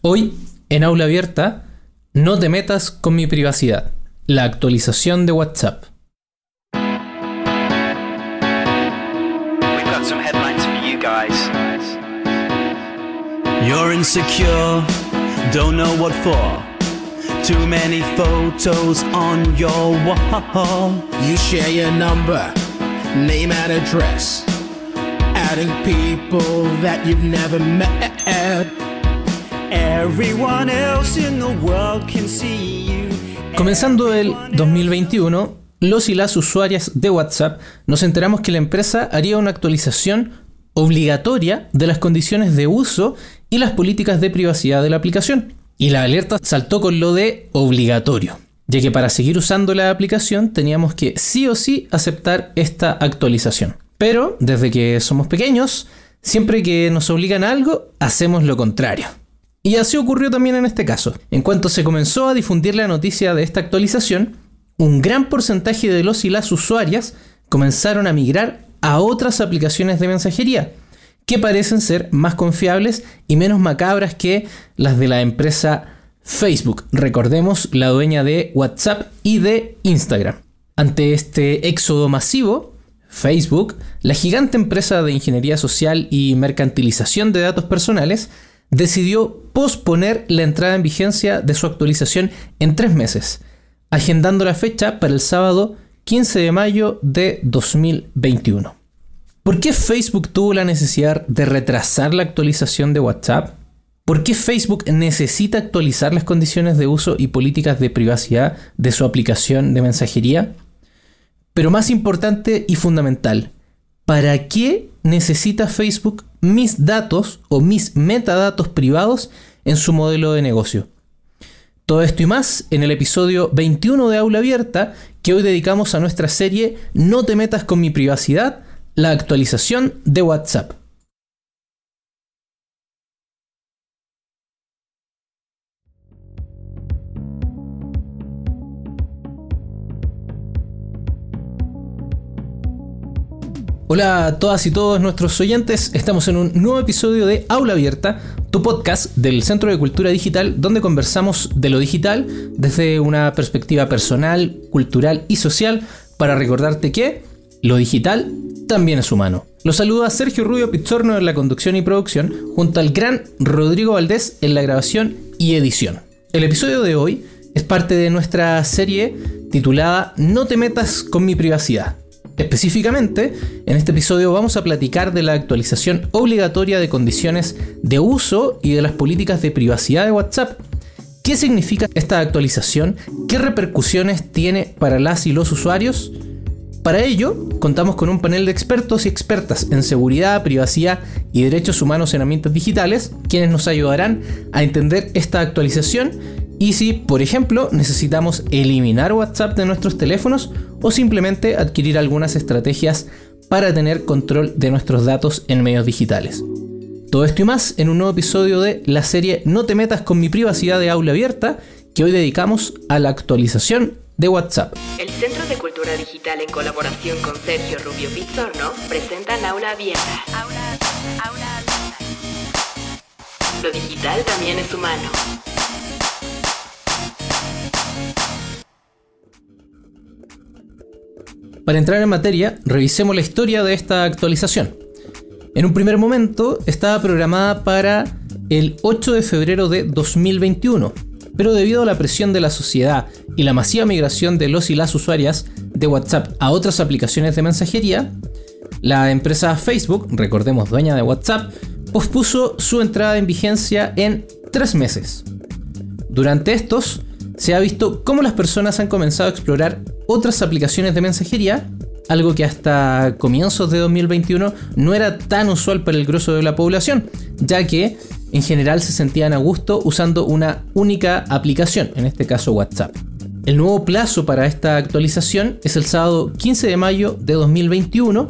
Hoy, en aula abierta, no te metas con mi privacidad. La actualización de WhatsApp. We've got some headlines for you guys. You're insecure, don't know what for. Too many photos on your wall. You share your number, name and address. Adding people that you've never met. Comenzando el 2021, los y las usuarias de WhatsApp nos enteramos que la empresa haría una actualización obligatoria de las condiciones de uso y las políticas de privacidad de la aplicación. Y la alerta saltó con lo de obligatorio, ya que para seguir usando la aplicación teníamos que sí o sí aceptar esta actualización. Pero desde que somos pequeños, siempre que nos obligan a algo, hacemos lo contrario. Y así ocurrió también en este caso. En cuanto se comenzó a difundir la noticia de esta actualización, un gran porcentaje de los y las usuarias comenzaron a migrar a otras aplicaciones de mensajería, que parecen ser más confiables y menos macabras que las de la empresa Facebook. Recordemos, la dueña de WhatsApp y de Instagram. Ante este éxodo masivo, Facebook, la gigante empresa de ingeniería social y mercantilización de datos personales, decidió posponer la entrada en vigencia de su actualización en tres meses, agendando la fecha para el sábado 15 de mayo de 2021. ¿Por qué Facebook tuvo la necesidad de retrasar la actualización de WhatsApp? ¿Por qué Facebook necesita actualizar las condiciones de uso y políticas de privacidad de su aplicación de mensajería? Pero más importante y fundamental, ¿para qué necesita Facebook mis datos o mis metadatos privados en su modelo de negocio? Todo esto y más en el episodio 21 de Aula Abierta que hoy dedicamos a nuestra serie No te metas con mi privacidad, la actualización de WhatsApp. Hola a todas y todos nuestros oyentes, estamos en un nuevo episodio de Aula Abierta, tu podcast del Centro de Cultura Digital, donde conversamos de lo digital desde una perspectiva personal, cultural y social, para recordarte que lo digital también es humano. Los saluda Sergio Rubio Pizzorno en la conducción y producción, junto al gran Rodrigo Valdés en la grabación y edición. El episodio de hoy es parte de nuestra serie titulada No te metas con mi privacidad Específicamente, en este episodio vamos a platicar de la actualización obligatoria de condiciones de uso y de las políticas de privacidad de WhatsApp. ¿Qué significa esta actualización? ¿Qué repercusiones tiene para las y los usuarios? Para ello, contamos con un panel de expertos y expertas en seguridad, privacidad y derechos humanos en ambientes digitales, quienes nos ayudarán a entender esta actualización y si, por ejemplo, necesitamos eliminar WhatsApp de nuestros teléfonos o simplemente adquirir algunas estrategias para tener control de nuestros datos en medios digitales. Todo esto y más en un nuevo episodio de la serie No te metas con mi privacidad de aula abierta, que hoy dedicamos a la actualización de WhatsApp. El Centro de Cultura Digital en colaboración con Sergio Rubio Pizzorno presentan Aula Abierta. Aula, aula abierta. Lo digital también es humano. Para entrar en materia, revisemos la historia de esta actualización. En un primer momento estaba programada para el 8 de febrero de 2021, pero debido a la presión de la sociedad y la masiva migración de los y las usuarias de WhatsApp a otras aplicaciones de mensajería, la empresa Facebook, recordemos dueña de WhatsApp, pospuso su entrada en vigencia en tres meses. Durante estos, se ha visto cómo las personas han comenzado a explorar otras aplicaciones de mensajería, algo que hasta comienzos de 2021 no era tan usual para el grosso de la población, ya que en general se sentían a gusto usando una única aplicación, en este caso WhatsApp. El nuevo plazo para esta actualización es el sábado 15 de mayo de 2021,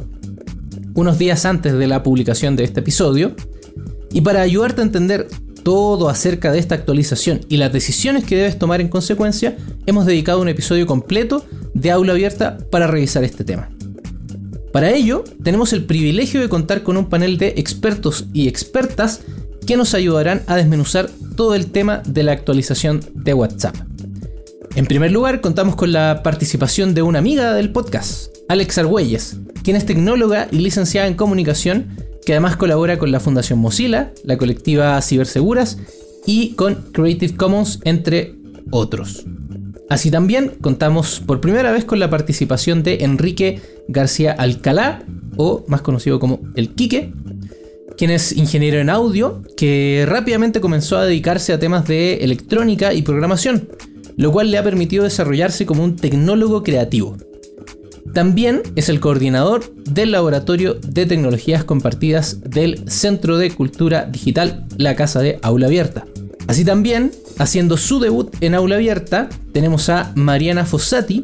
unos días antes de la publicación de este episodio, y para ayudarte a entender todo acerca de esta actualización y las decisiones que debes tomar en consecuencia, hemos dedicado un episodio completo de aula abierta para revisar este tema. Para ello, tenemos el privilegio de contar con un panel de expertos y expertas que nos ayudarán a desmenuzar todo el tema de la actualización de WhatsApp. En primer lugar, contamos con la participación de una amiga del podcast, Alex Argüelles, quien es tecnóloga y licenciada en comunicación, que además colabora con la Fundación Mozilla, la colectiva Ciberseguras y con Creative Commons, entre otros. Así también contamos por primera vez con la participación de Enrique García Alcalá, o más conocido como El Quique, quien es ingeniero en audio, que rápidamente comenzó a dedicarse a temas de electrónica y programación, lo cual le ha permitido desarrollarse como un tecnólogo creativo. También es el coordinador del Laboratorio de Tecnologías Compartidas del Centro de Cultura Digital, la Casa de Aula Abierta. Así también, haciendo su debut en Aula Abierta, tenemos a Mariana Fossati,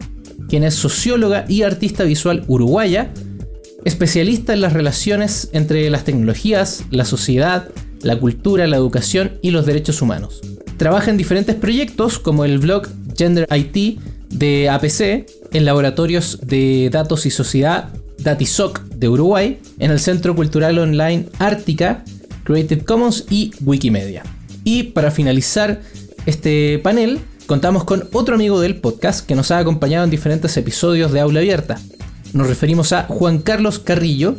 quien es socióloga y artista visual uruguaya, especialista en las relaciones entre las tecnologías, la sociedad, la cultura, la educación y los derechos humanos. Trabaja en diferentes proyectos como el blog Gender IT de APC, en laboratorios de datos y sociedad Datisoc de Uruguay, en el Centro Cultural Online Ártica, Creative Commons y Wikimedia. Y para finalizar este panel, contamos con otro amigo del podcast que nos ha acompañado en diferentes episodios de Aula Abierta. Nos referimos a Juan Carlos Carrillo,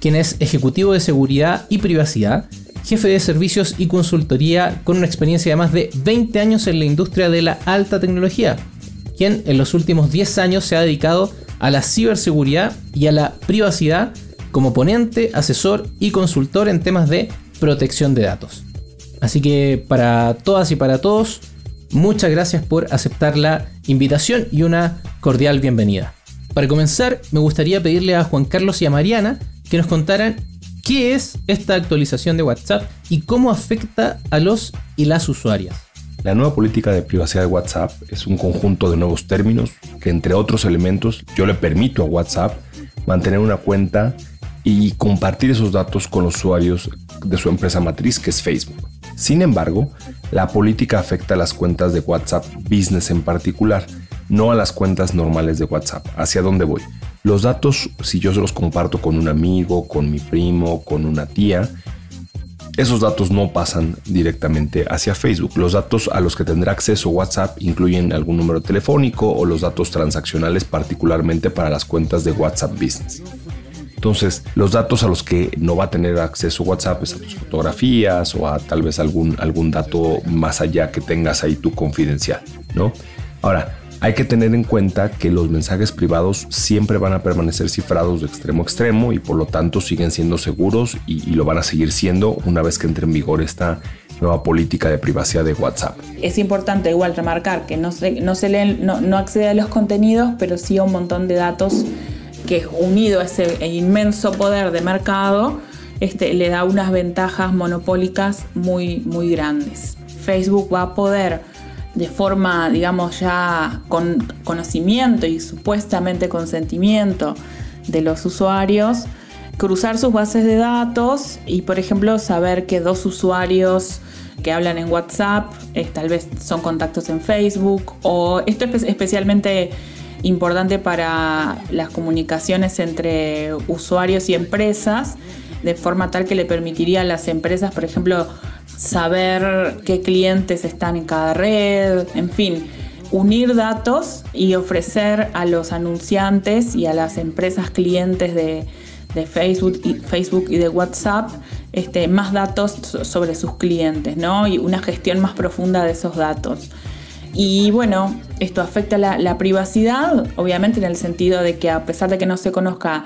quien es ejecutivo de seguridad y privacidad, jefe de servicios y consultoría con una experiencia de más de 20 años en la industria de la alta tecnología, quien en los últimos 10 años se ha dedicado a la ciberseguridad y a la privacidad como ponente, asesor y consultor en temas de protección de datos. Así que para todas y para todos, muchas gracias por aceptar la invitación y una cordial bienvenida. Para comenzar, me gustaría pedirle a Juan Carlos y a Mariana que nos contaran qué es esta actualización de WhatsApp y cómo afecta a los y las usuarias. La nueva política de privacidad de WhatsApp es un conjunto de nuevos términos que entre otros elementos yo le permito a WhatsApp mantener una cuenta y compartir esos datos con los usuarios de su empresa matriz que es Facebook. Sin embargo, la política afecta a las cuentas de WhatsApp Business en particular, no a las cuentas normales de WhatsApp. ¿Hacia dónde voy? Los datos, si yo los comparto con un amigo, con mi primo, con una tía, esos datos no pasan directamente hacia Facebook. Los datos a los que tendrá acceso WhatsApp incluyen algún número telefónico o los datos transaccionales particularmente para las cuentas de WhatsApp Business. Entonces, los datos a los que no va a tener acceso WhatsApp es a tus fotografías o a tal vez algún, algún dato más allá que tengas ahí tu confidencial, ¿no? Ahora, hay que tener en cuenta que los mensajes privados siempre van a permanecer cifrados de extremo a extremo y por lo tanto siguen siendo seguros y, lo van a seguir siendo una vez que entre en vigor esta nueva política de privacidad de WhatsApp. Es importante igual remarcar que no se, no leen, no accede a los contenidos, pero sí a un montón de datos que unido a ese inmenso poder de mercado, este, le da unas ventajas monopólicas muy, muy grandes. Facebook va a poder, de forma, digamos, ya con conocimiento y supuestamente consentimiento de los usuarios, cruzar sus bases de datos y, por ejemplo, saber que dos usuarios que hablan en WhatsApp, eh, tal vez son contactos en Facebook, o esto es especialmente importante para las comunicaciones entre usuarios y empresas, de forma tal que le permitiría a las empresas, por ejemplo, saber qué clientes están en cada red, en fin, unir datos y ofrecer a los anunciantes y a las empresas clientes de, Facebook, y, Facebook y de WhatsApp este, más datos sobre sus clientes, ¿no? Y una gestión más profunda de esos datos. Y bueno, esto afecta la, privacidad, obviamente en el sentido de que a pesar de que no se conozca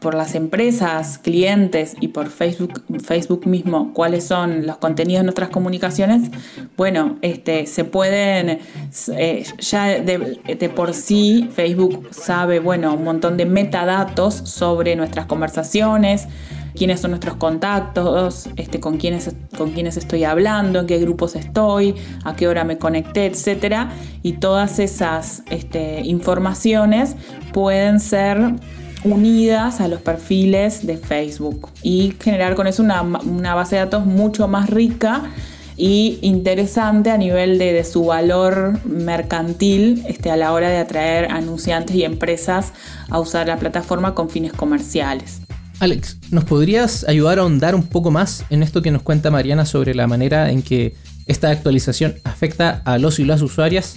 por las empresas, clientes y por Facebook, Facebook mismo cuáles son los contenidos de nuestras comunicaciones, bueno, este, se pueden, eh, ya de, por sí Facebook sabe, bueno, un montón de metadatos sobre nuestras conversaciones, quiénes son nuestros contactos, este, con, quiénes, con quiénes estoy hablando, en qué grupos estoy, a qué hora me conecté, etc. Y todas esas este, informaciones pueden ser unidas a los perfiles de Facebook y generar con eso una, base de datos mucho más rica y interesante a nivel de, su valor mercantil este, a la hora de atraer anunciantes y empresas a usar la plataforma con fines comerciales. Alex, ¿nos podrías ayudar a ahondar un poco más en esto que nos cuenta Mariana sobre la manera en que esta actualización afecta a los y las usuarias?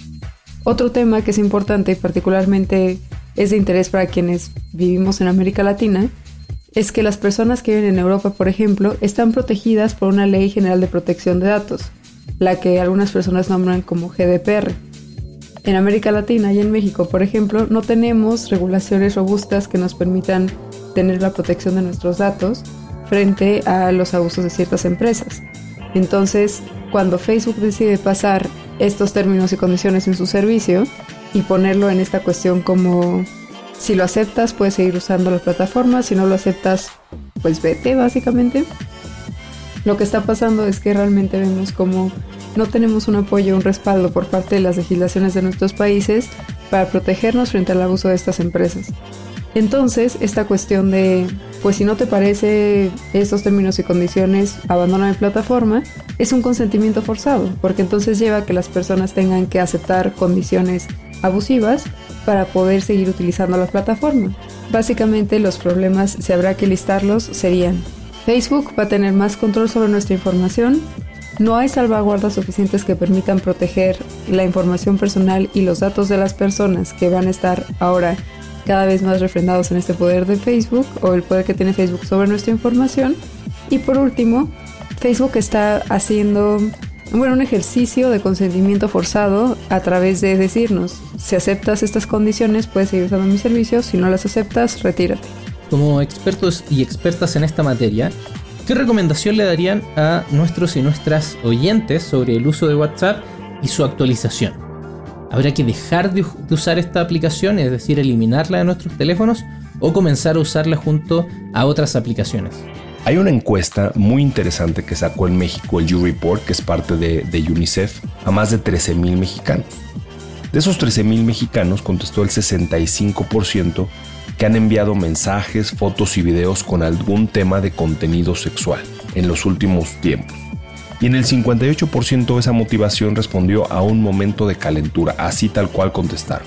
Otro tema que es importante y particularmente es de interés para quienes vivimos en América Latina es que las personas que viven en Europa, por ejemplo, están protegidas por una ley general de protección de datos, la que algunas personas nombran como GDPR. En América Latina y en México, por ejemplo, no tenemos regulaciones robustas que nos permitan tener la protección de nuestros datos frente a los abusos de ciertas empresas. Entonces, cuando Facebook decide pasar estos términos y condiciones en su servicio y ponerlo en esta cuestión como si lo aceptas puedes seguir usando la plataforma, si no lo aceptas pues vete básicamente. Lo que está pasando es que realmente vemos como no tenemos un apoyo, un respaldo por parte de las legislaciones de nuestros países para protegernos frente al abuso de estas empresas. Entonces, esta cuestión de, pues si no te parece estos términos y condiciones, abandona mi plataforma, es un consentimiento forzado, porque entonces lleva a que las personas tengan que aceptar condiciones abusivas para poder seguir utilizando la plataforma. Básicamente los problemas, si habrá que listarlos, serían Facebook va a tener más control sobre nuestra información, no hay salvaguardas suficientes que permitan proteger la información personal y los datos de las personas que van a estar ahora cada vez más refrendados en este poder de Facebook o el poder que tiene Facebook sobre nuestra información. Y por último, Facebook está haciendo bueno, un ejercicio de consentimiento forzado a través de decirnos, si aceptas estas condiciones puedes seguir usando mis servicios, si no las aceptas, retírate. Como expertos y expertas en esta materia, ¿qué recomendación le darían a nuestros y nuestras oyentes sobre el uso de WhatsApp y su actualización? ¿Habrá que dejar de, usar esta aplicación, es decir, eliminarla de nuestros teléfonos o comenzar a usarla junto a otras aplicaciones? Hay una encuesta muy interesante que sacó en México el U-Report, que es parte de, de UNICEF, a más de 13.000 mexicanos. De esos 13.000 mexicanos contestó el 65% que han enviado mensajes, fotos y videos con algún tema de contenido sexual en los últimos tiempos y en el 58% esa motivación respondió a un momento de calentura, así tal cual contestaron.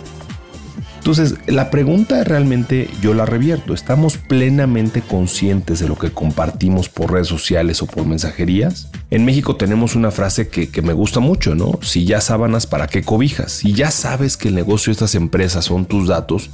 Entonces, la pregunta realmente yo la revierto. ¿Estamos plenamente conscientes de lo que compartimos por redes sociales o por mensajerías? En México tenemos una frase que, que, me gusta mucho, ¿no? Si ya sábanas, ¿para qué cobijas? Si ya sabes que el negocio de estas empresas son tus datos,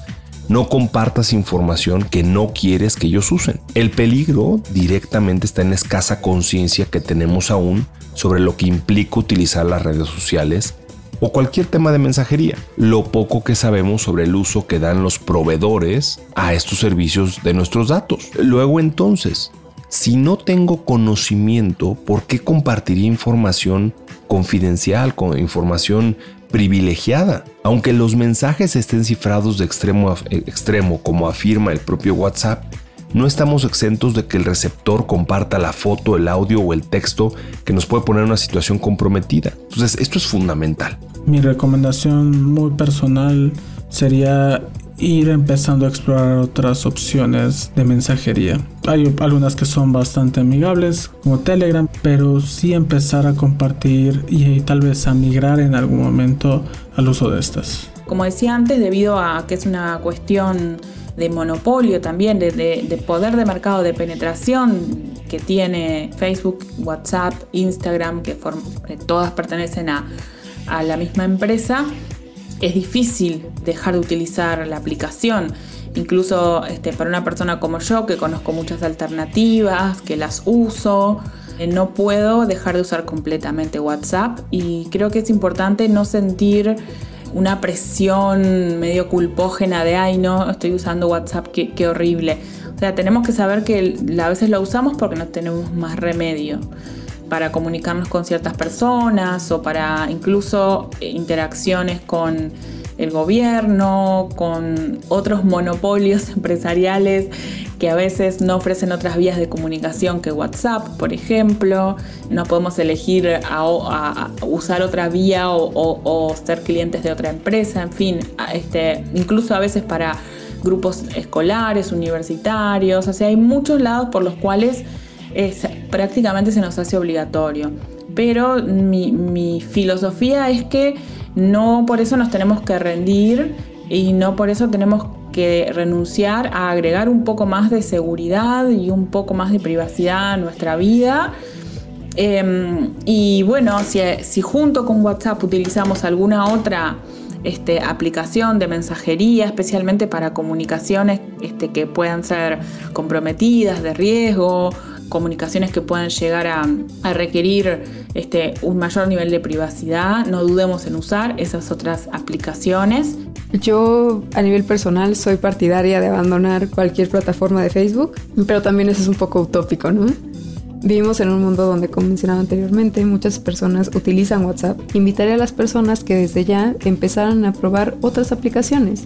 no compartas información que no quieres que ellos usen. El peligro directamente está en la escasa conciencia que tenemos aún sobre lo que implica utilizar las redes sociales o cualquier tema de mensajería. Lo poco que sabemos sobre el uso que dan los proveedores a estos servicios de nuestros datos. Luego entonces, si no tengo conocimiento, ¿por qué compartiría información confidencial, con información privilegiada. Aunque los mensajes estén cifrados de extremo a extremo, como afirma el propio WhatsApp, no estamos exentos de que el receptor comparta la foto, el audio o el texto que nos puede poner en una situación comprometida. Entonces, esto es fundamental. Mi recomendación muy personal sería ir empezando a explorar otras opciones de mensajería. Hay algunas que son bastante amigables, como Telegram, pero sí empezar a compartir y tal vez a migrar en algún momento al uso de estas. Como decía antes, debido a que es una cuestión de monopolio también, de, poder de mercado, de penetración que tiene Facebook, WhatsApp, Instagram, que todas pertenecen a, a la misma empresa, es difícil dejar de utilizar la aplicación. Incluso este, para una persona como yo, que conozco muchas alternativas, que las uso, eh, no puedo dejar de usar completamente WhatsApp y creo que es importante no sentir una presión medio culpógena de, ay no, estoy usando WhatsApp, qué, horrible. O sea, tenemos que saber que a veces lo usamos porque no tenemos más remedio para comunicarnos con ciertas personas o para incluso eh, interacciones con el gobierno, con otros monopolios empresariales que a veces no ofrecen otras vías de comunicación que WhatsApp, por ejemplo. No podemos elegir a, usar otra vía o, ser clientes de otra empresa, en fin, este, incluso a veces para grupos escolares, universitarios, o sea, hay muchos lados por los cuales es, prácticamente se nos hace obligatorio. Pero mi, filosofía es que no por eso nos tenemos que rendir y no por eso tenemos que renunciar a agregar un poco más de seguridad y un poco más de privacidad a nuestra vida. Em, y bueno, si, si junto con WhatsApp utilizamos alguna otra este, aplicación de mensajería, especialmente para comunicaciones este, que puedan ser comprometidas, de riesgo, comunicaciones que puedan llegar a, requerir este, un mayor nivel de privacidad, no dudemos en usar esas otras aplicaciones. Yo a nivel personal soy partidaria de abandonar cualquier plataforma de Facebook, pero también eso es un poco utópico, ¿no? Vivimos en un mundo donde, como mencionaba anteriormente, muchas personas utilizan WhatsApp. Invitaría a las personas que desde ya empezaran a probar otras aplicaciones.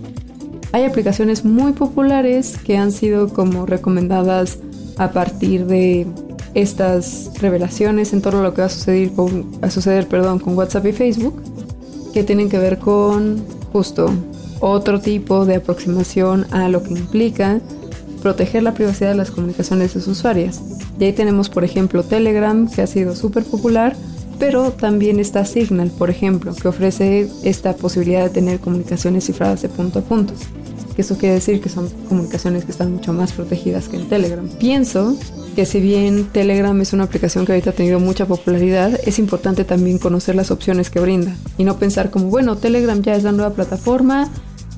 Hay aplicaciones muy populares que han sido como recomendadas a partir de estas revelaciones en torno a lo que va a suceder con, WhatsApp y Facebook, que tienen que ver con justo otro tipo de aproximación a lo que implica proteger la privacidad de las comunicaciones de sus usuarias. Y ahí tenemos, por ejemplo, Telegram, que ha sido súper popular, pero también está Signal, por ejemplo, que ofrece esta posibilidad de tener comunicaciones cifradas de punto a punto. Que eso quiere decir que son comunicaciones que están mucho más protegidas que en Telegram. Pienso que si bien Telegram es una aplicación que ahorita ha tenido mucha popularidad, es importante también conocer las opciones que brinda y no pensar como, bueno, Telegram ya es la nueva plataforma,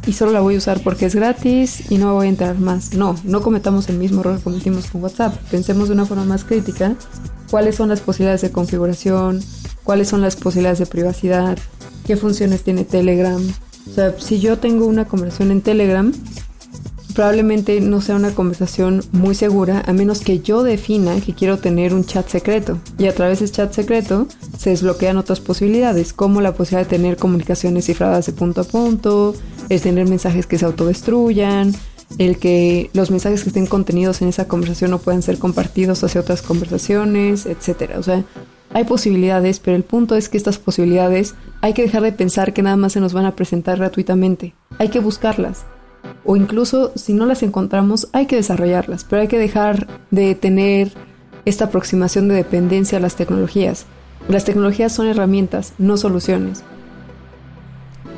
y solo la voy a usar porque es gratis y no voy a entrar más. No, no cometamos el mismo error que cometimos con WhatsApp. Pensemos de una forma más crítica cuáles son las posibilidades de configuración, cuáles son las posibilidades de privacidad, qué funciones tiene Telegram. O sea, si yo tengo una conversación en Telegram, probablemente no sea una conversación muy segura a menos que yo defina que quiero tener un chat secreto. Y a través de ese chat secreto se desbloquean otras posibilidades, como la posibilidad de tener comunicaciones cifradas de punto a punto, el tener mensajes que se autodestruyan, el que los mensajes que estén contenidos en esa conversación no puedan ser compartidos hacia otras conversaciones, etc. O sea, hay posibilidades, pero el punto es que estas posibilidades hay que dejar de pensar que nada más se nos van a presentar gratuitamente. Hay que buscarlas o incluso si no las encontramos hay que desarrollarlas, pero hay que dejar de tener esta aproximación de dependencia a las tecnologías. Las tecnologías son herramientas, no soluciones.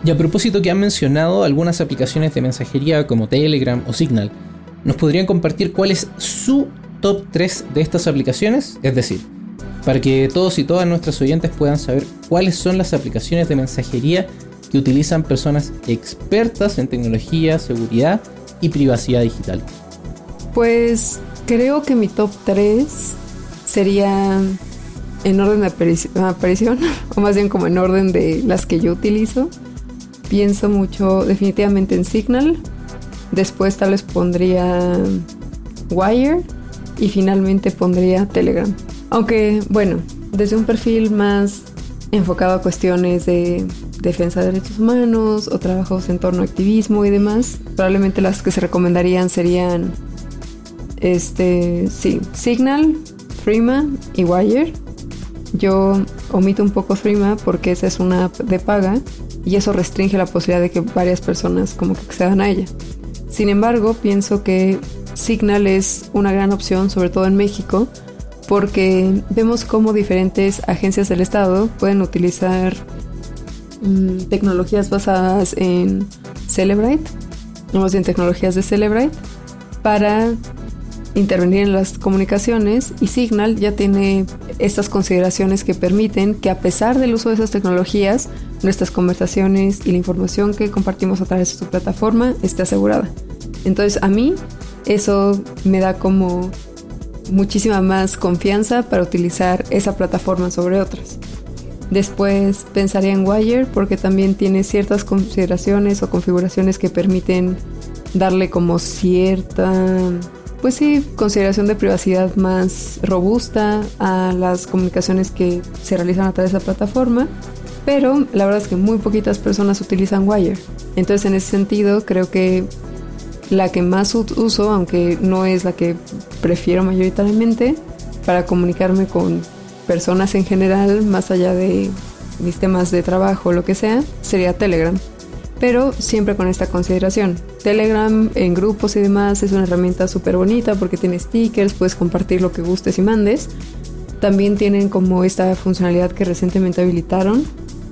Y a propósito que han mencionado algunas aplicaciones de mensajería como Telegram o Signal, ¿nos podrían compartir cuál es su top 3 de estas aplicaciones? Es decir, para que todos y todas nuestros oyentes puedan saber cuáles son las aplicaciones de mensajería que utilizan personas expertas en tecnología, seguridad y privacidad digital? Pues creo que mi top 3 sería en orden de aparición, o más bien como en orden de las que yo utilizo. Pienso mucho definitivamente en Signal, después tal vez pondría Wire y finalmente pondría Telegram. Aunque bueno, desde un perfil más enfocado a cuestiones de defensa de derechos humanos o trabajos en torno a activismo y demás. Probablemente las que se recomendarían serían este, sí, Signal, Freema y Wire. Yo omito un poco Freema porque esa es una app de paga y eso restringe la posibilidad de que varias personas como que accedan a ella. Sin embargo, pienso que Signal es una gran opción, sobre todo en México, porque vemos cómo diferentes agencias del Estado pueden utilizar Mm, tecnologías basadas en Celebrite, más bien tecnologías de Celebrite, para intervenir en las comunicaciones y Signal ya tiene estas consideraciones que permiten que a pesar del uso de esas tecnologías, nuestras conversaciones y la información que compartimos a través de su plataforma esté asegurada. Entonces a mí eso me da como muchísima más confianza para utilizar esa plataforma sobre otras. Después pensaría en Wire porque también tiene ciertas consideraciones o configuraciones que permiten darle como cierta, pues sí, consideración de privacidad más robusta a las comunicaciones que se realizan a través de la plataforma. Pero la verdad es que muy poquitas personas utilizan Wire. Entonces en ese sentido creo que la que más uso, aunque no es la que prefiero mayoritariamente, para comunicarme con personas en general, más allá de mis temas de trabajo o lo que sea, sería Telegram. Pero siempre con esta consideración. Telegram en grupos y demás es una herramienta súper bonita porque tiene stickers, puedes compartir lo que gustes y mandes. También tienen como esta funcionalidad que recientemente habilitaron,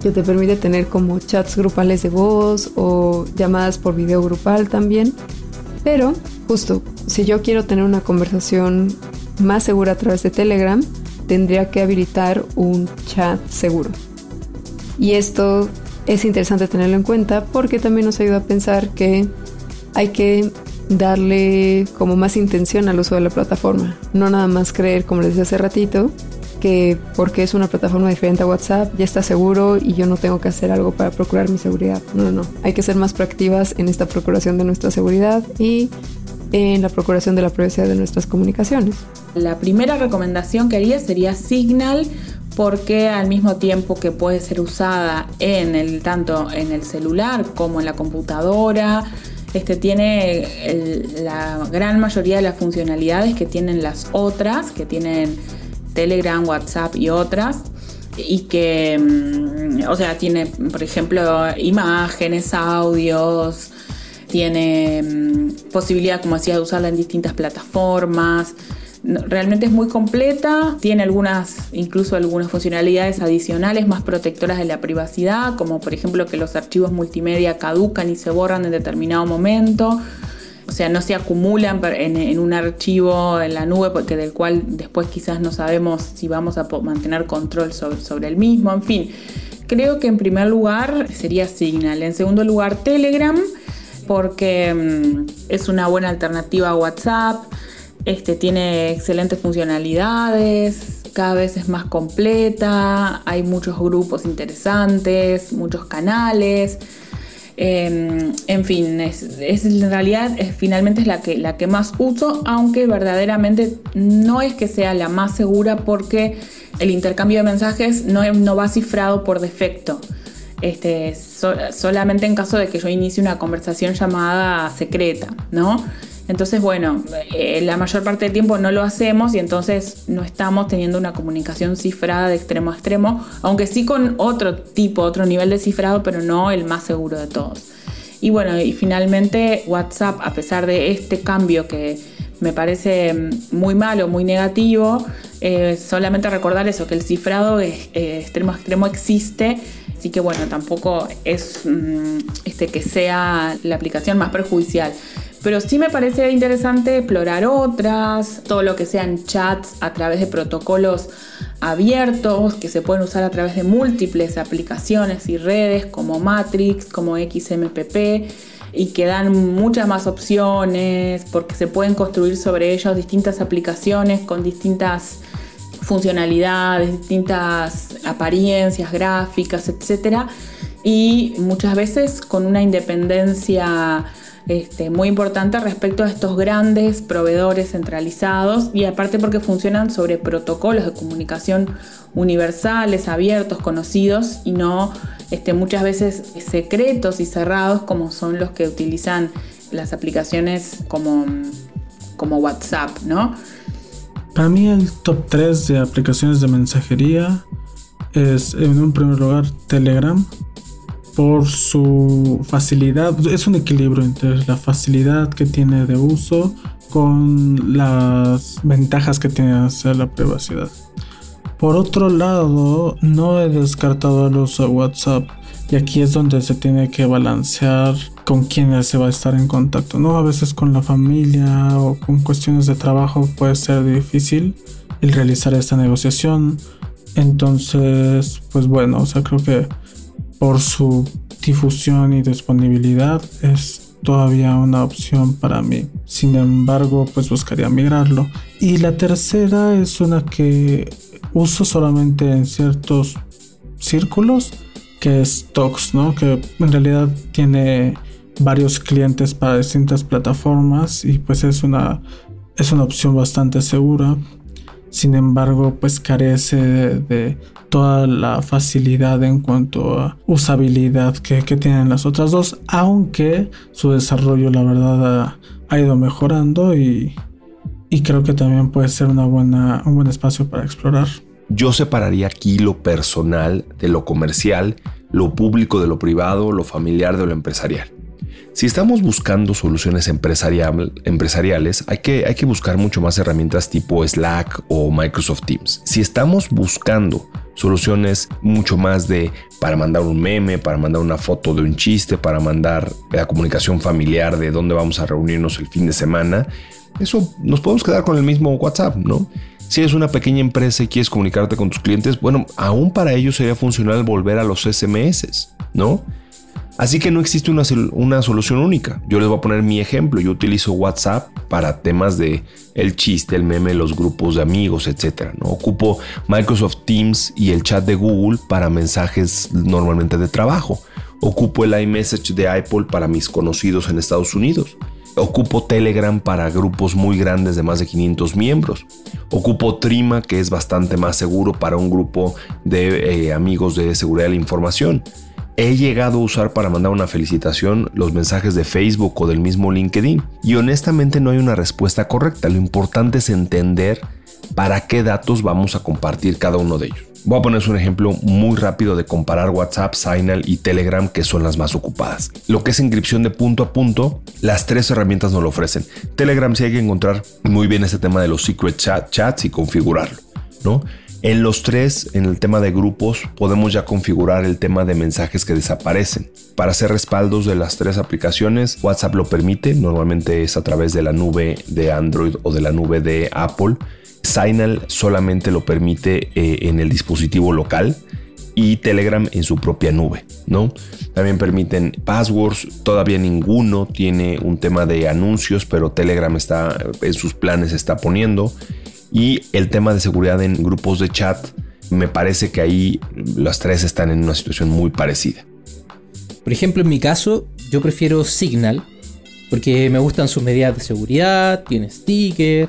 que te permite tener como chats grupales de voz o llamadas por video grupal también. Pero justo, si yo quiero tener una conversación más segura a través de Telegram, tendría que habilitar un chat seguro. Y esto es interesante tenerlo en cuenta porque también nos ayuda a pensar que hay que darle como más intención al uso de la plataforma. No nada más creer, como les decía hace ratito, que porque es una plataforma diferente a WhatsApp ya está seguro y yo no tengo que hacer algo para procurar mi seguridad. No, no, no. Hay que ser más proactivas en esta procuración de nuestra seguridad y en la procuración de la privacidad de nuestras comunicaciones. La primera recomendación que haría sería Signal porque al mismo tiempo que puede ser usada en el tanto en el celular como en la computadora, este tiene la gran mayoría de las funcionalidades que tienen las otras, que tienen Telegram, WhatsApp y otras y que, mm, o sea, tiene, por ejemplo, imágenes, audios, tiene mm, posibilidad, como decía, de usarla en distintas plataformas. Realmente es muy completa, tiene algunas, incluso algunas funcionalidades adicionales más protectoras de la privacidad, como por ejemplo que los archivos multimedia caducan y se borran en determinado momento. O sea, no se acumulan en, un archivo en la nube porque del cual después quizás no sabemos si vamos a mantener control sobre, sobre el mismo. En fin, creo que en primer lugar sería Signal. En segundo lugar, Telegram porque mm, es una buena alternativa a WhatsApp. Este tiene excelentes funcionalidades, cada vez es más completa, hay muchos grupos interesantes, muchos canales. Em, en fin, es, en realidad finalmente es la que, la que más uso, aunque verdaderamente no es que sea la más segura porque el intercambio de mensajes no, no va cifrado por defecto. Este, solamente en caso de que yo inicie una conversación llamada secreta, ¿no? Entonces, bueno, eh, la mayor parte del tiempo no lo hacemos y entonces no estamos teniendo una comunicación cifrada de extremo a extremo, aunque sí con otro tipo, otro nivel de cifrado, pero no el más seguro de todos. Y bueno, y finalmente WhatsApp, a pesar de este cambio que me parece muy malo, muy negativo, eh, solamente recordar eso, que el cifrado eh, extremo a extremo existe Así que bueno, tampoco es mm, este, que sea la aplicación más perjudicial. Pero sí me parece interesante explorar otras, todo lo que sean chats a través de protocolos abiertos que se pueden usar a través de múltiples aplicaciones y redes como Matrix, como XMPP y que dan muchas más opciones porque se pueden construir sobre ellos distintas aplicaciones con distintas funcionalidades, distintas apariencias gráficas, etc. Y muchas veces con una independencia este, muy importante respecto a estos grandes proveedores centralizados y aparte porque funcionan sobre protocolos de comunicación universales, abiertos, conocidos y no este, muchas veces secretos y cerrados como son los que utilizan las aplicaciones como, como WhatsApp, ¿no? Para mí el top 3 de aplicaciones de mensajería es en un primer lugar Telegram, por su facilidad. Es un equilibrio entre la facilidad que tiene de uso con las ventajas que tiene hacer la privacidad. Por otro lado, no he descartado el uso de WhatsApp y aquí es donde se tiene que balancear con quiénes se va a estar en contacto, ¿no? A veces con la familia o con cuestiones de trabajo puede ser difícil el realizar esta negociación. Entonces, pues bueno, o sea, creo que por su difusión y disponibilidad es todavía una opción para mí. Sin embargo, pues buscaría migrarlo. Y la tercera es una que uso solamente en ciertos círculos, que es Tox, ¿no? Que en realidad tiene varios clientes para distintas plataformas y pues es una es una opción bastante segura. Sin embargo, pues carece de toda la facilidad en cuanto a usabilidad que, tienen las otras dos, aunque su desarrollo la verdad ha, ido mejorando y, y, creo que también puede ser una buena, un buen espacio para explorar. Yo separaría aquí lo personal de lo comercial, lo público de lo privado, lo familiar de lo empresarial. Si estamos buscando soluciones empresariales, hay que, hay que buscar mucho más herramientas tipo Slack o Microsoft Teams. Si estamos buscando Soluciones mucho más de para mandar un meme, para mandar una foto de un chiste, para mandar la comunicación familiar de dónde vamos a reunirnos el fin de semana. Eso nos podemos quedar con el mismo WhatsApp, ¿no? Si eres una pequeña empresa y quieres comunicarte con tus clientes, bueno, aún para ellos sería funcional volver a los SMS, ¿no? Así que no existe una, una, solución única. Yo les voy a poner mi ejemplo. Yo utilizo WhatsApp para temas de el chiste, el meme, los grupos de amigos, etc. ¿no? Ocupo Microsoft Teams y el chat de Google para mensajes normalmente de trabajo. Ocupo el iMessage de Apple para mis conocidos en Estados Unidos. Ocupo Telegram para grupos muy grandes de más de 500 miembros. Ocupo Trima, que es bastante más seguro para un grupo de eh, amigos de seguridad de la información. He llegado a usar para mandar una felicitación los mensajes de Facebook o del mismo LinkedIn. Y honestamente no hay una respuesta correcta. Lo importante es entender para qué datos vamos a compartir cada uno de ellos. Voy a ponerles un ejemplo muy rápido de comparar WhatsApp, Signal y Telegram, que son las más ocupadas. Lo que es inscripción de punto a punto, las tres herramientas no lo ofrecen. Telegram sí hay que encontrar muy bien ese tema de los secret chat, chats y configurarlo, ¿no? En los tres, en el tema de grupos, podemos ya configurar el tema de mensajes que desaparecen. Para hacer respaldos de las tres aplicaciones, WhatsApp lo permite, normalmente es a través de la nube de Android o de la nube de Apple. Signal solamente lo permite eh, en el dispositivo local y Telegram en su propia nube, ¿no? También permiten passwords, todavía ninguno tiene un tema de anuncios, pero Telegram está en sus planes está poniendo y el tema de seguridad en grupos de chat, me parece que ahí las tres están en una situación muy parecida. Por ejemplo, en mi caso, yo prefiero Signal, porque me gustan sus medidas de seguridad, tiene sticker,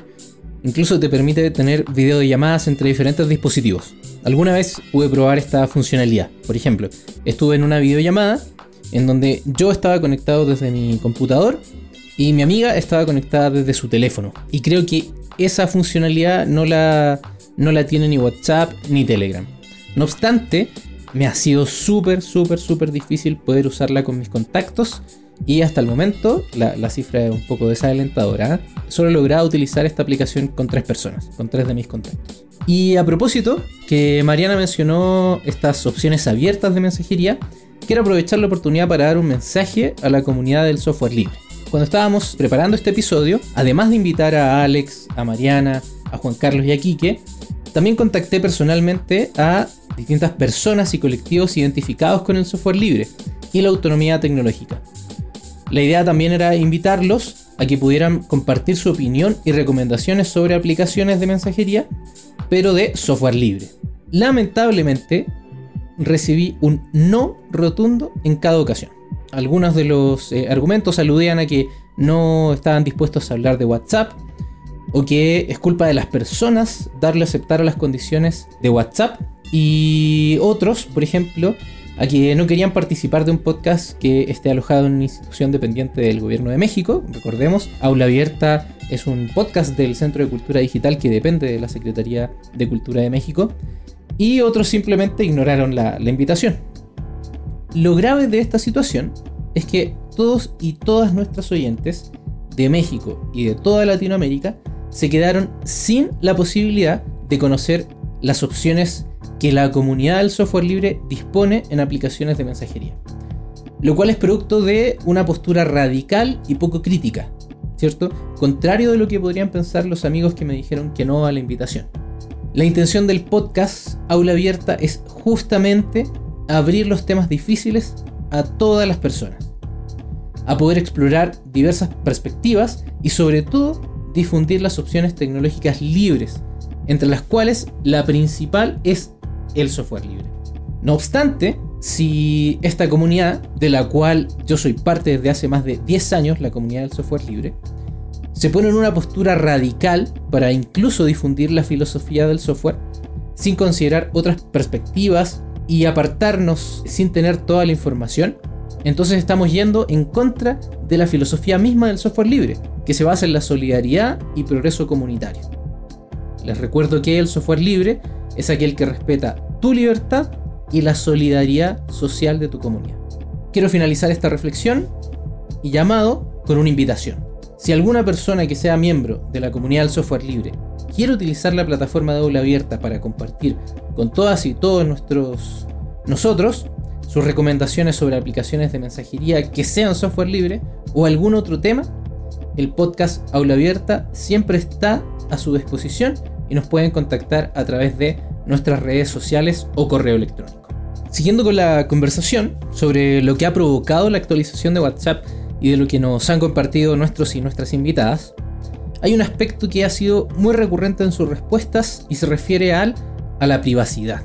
incluso te permite tener videollamadas entre diferentes dispositivos. Alguna vez pude probar esta funcionalidad. Por ejemplo, estuve en una videollamada en donde yo estaba conectado desde mi computador y mi amiga estaba conectada desde su teléfono. Y creo que esa funcionalidad no la, no la tiene ni WhatsApp ni Telegram. No obstante, me ha sido súper, súper, súper difícil poder usarla con mis contactos. Y hasta el momento, la, cifra es un poco desalentadora. ¿eh? Solo he logrado utilizar esta aplicación con tres personas, con tres de mis contactos. Y a propósito, que Mariana mencionó estas opciones abiertas de mensajería, quiero aprovechar la oportunidad para dar un mensaje a la comunidad del software libre. Cuando estábamos preparando este episodio, además de invitar a Alex, a Mariana, a Juan Carlos y a Quique, también contacté personalmente a distintas personas y colectivos identificados con el software libre y la autonomía tecnológica. La idea también era invitarlos a que pudieran compartir su opinión y recomendaciones sobre aplicaciones de mensajería, pero de software libre. Lamentablemente, recibí un no rotundo en cada ocasión algunos de los eh, argumentos aludían a que no estaban dispuestos a hablar de WhatsApp o que es culpa de las personas darle a aceptar a las condiciones de WhatsApp y otros, por ejemplo, a que no querían participar de un podcast que esté alojado en una institución dependiente del gobierno de México. Recordemos, Aula Abierta es un podcast del Centro de Cultura Digital que depende de la Secretaría de Cultura de México. Y otros simplemente ignoraron la invitación. Lo grave de esta situación es que todos y todas nuestras oyentes de México y de toda Latinoamérica se quedaron sin la posibilidad de conocer las opciones que la comunidad del software libre dispone en aplicaciones de mensajería. Lo cual es producto de una postura radical y poco crítica, ¿cierto? Contrario de lo que podrían pensar los amigos que me dijeron que no a la invitación. La intención del podcast Aula Abierta es justamente abrir los temas difíciles a todas las personas, a poder explorar diversas perspectivas y sobre todo difundir las opciones tecnológicas libres, entre las cuales la principal es el software libre. No obstante, si esta comunidad, de la cual yo soy parte desde hace más de 10 años, la comunidad del software libre, se pone en una postura radical para incluso difundir la filosofía del software, sin considerar otras perspectivas y apartarnos sin tener toda la información, entonces estamos yendo en contra de la filosofía misma del software libre, que se basa en la solidaridad y progreso comunitario. Les recuerdo que el software libre es aquel que respeta tu libertad y la solidaridad social de tu comunidad. Quiero finalizar esta reflexión y llamado con una invitación. Si alguna persona que sea miembro de la comunidad del software libre quiere utilizar la plataforma de aula abierta para compartir con todas y todos nuestros nosotros sus recomendaciones sobre aplicaciones de mensajería que sean software libre o algún otro tema, el podcast Aula Abierta siempre está a su disposición y nos pueden contactar a través de nuestras redes sociales o correo electrónico. Siguiendo con la conversación sobre lo que ha provocado la actualización de WhatsApp y de lo que nos han compartido nuestros y nuestras invitadas, hay un aspecto que ha sido muy recurrente en sus respuestas y se refiere al, a la privacidad.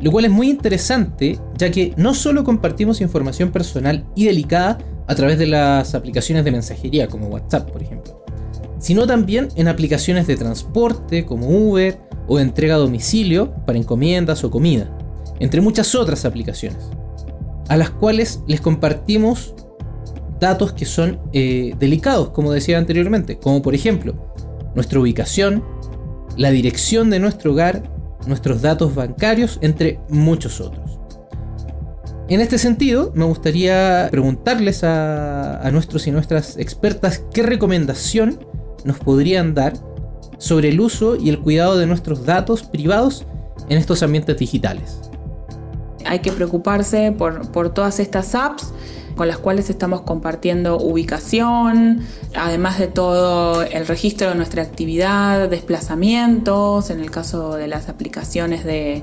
Lo cual es muy interesante ya que no solo compartimos información personal y delicada a través de las aplicaciones de mensajería como WhatsApp por ejemplo, sino también en aplicaciones de transporte como Uber o de entrega a domicilio para encomiendas o comida, entre muchas otras aplicaciones, a las cuales les compartimos datos que son eh, delicados, como decía anteriormente, como por ejemplo nuestra ubicación, la dirección de nuestro hogar, nuestros datos bancarios, entre muchos otros. En este sentido, me gustaría preguntarles a, a nuestros y nuestras expertas qué recomendación nos podrían dar sobre el uso y el cuidado de nuestros datos privados en estos ambientes digitales. Hay que preocuparse por, por todas estas apps con las cuales estamos compartiendo ubicación, además de todo el registro de nuestra actividad, desplazamientos, en el caso de las aplicaciones de,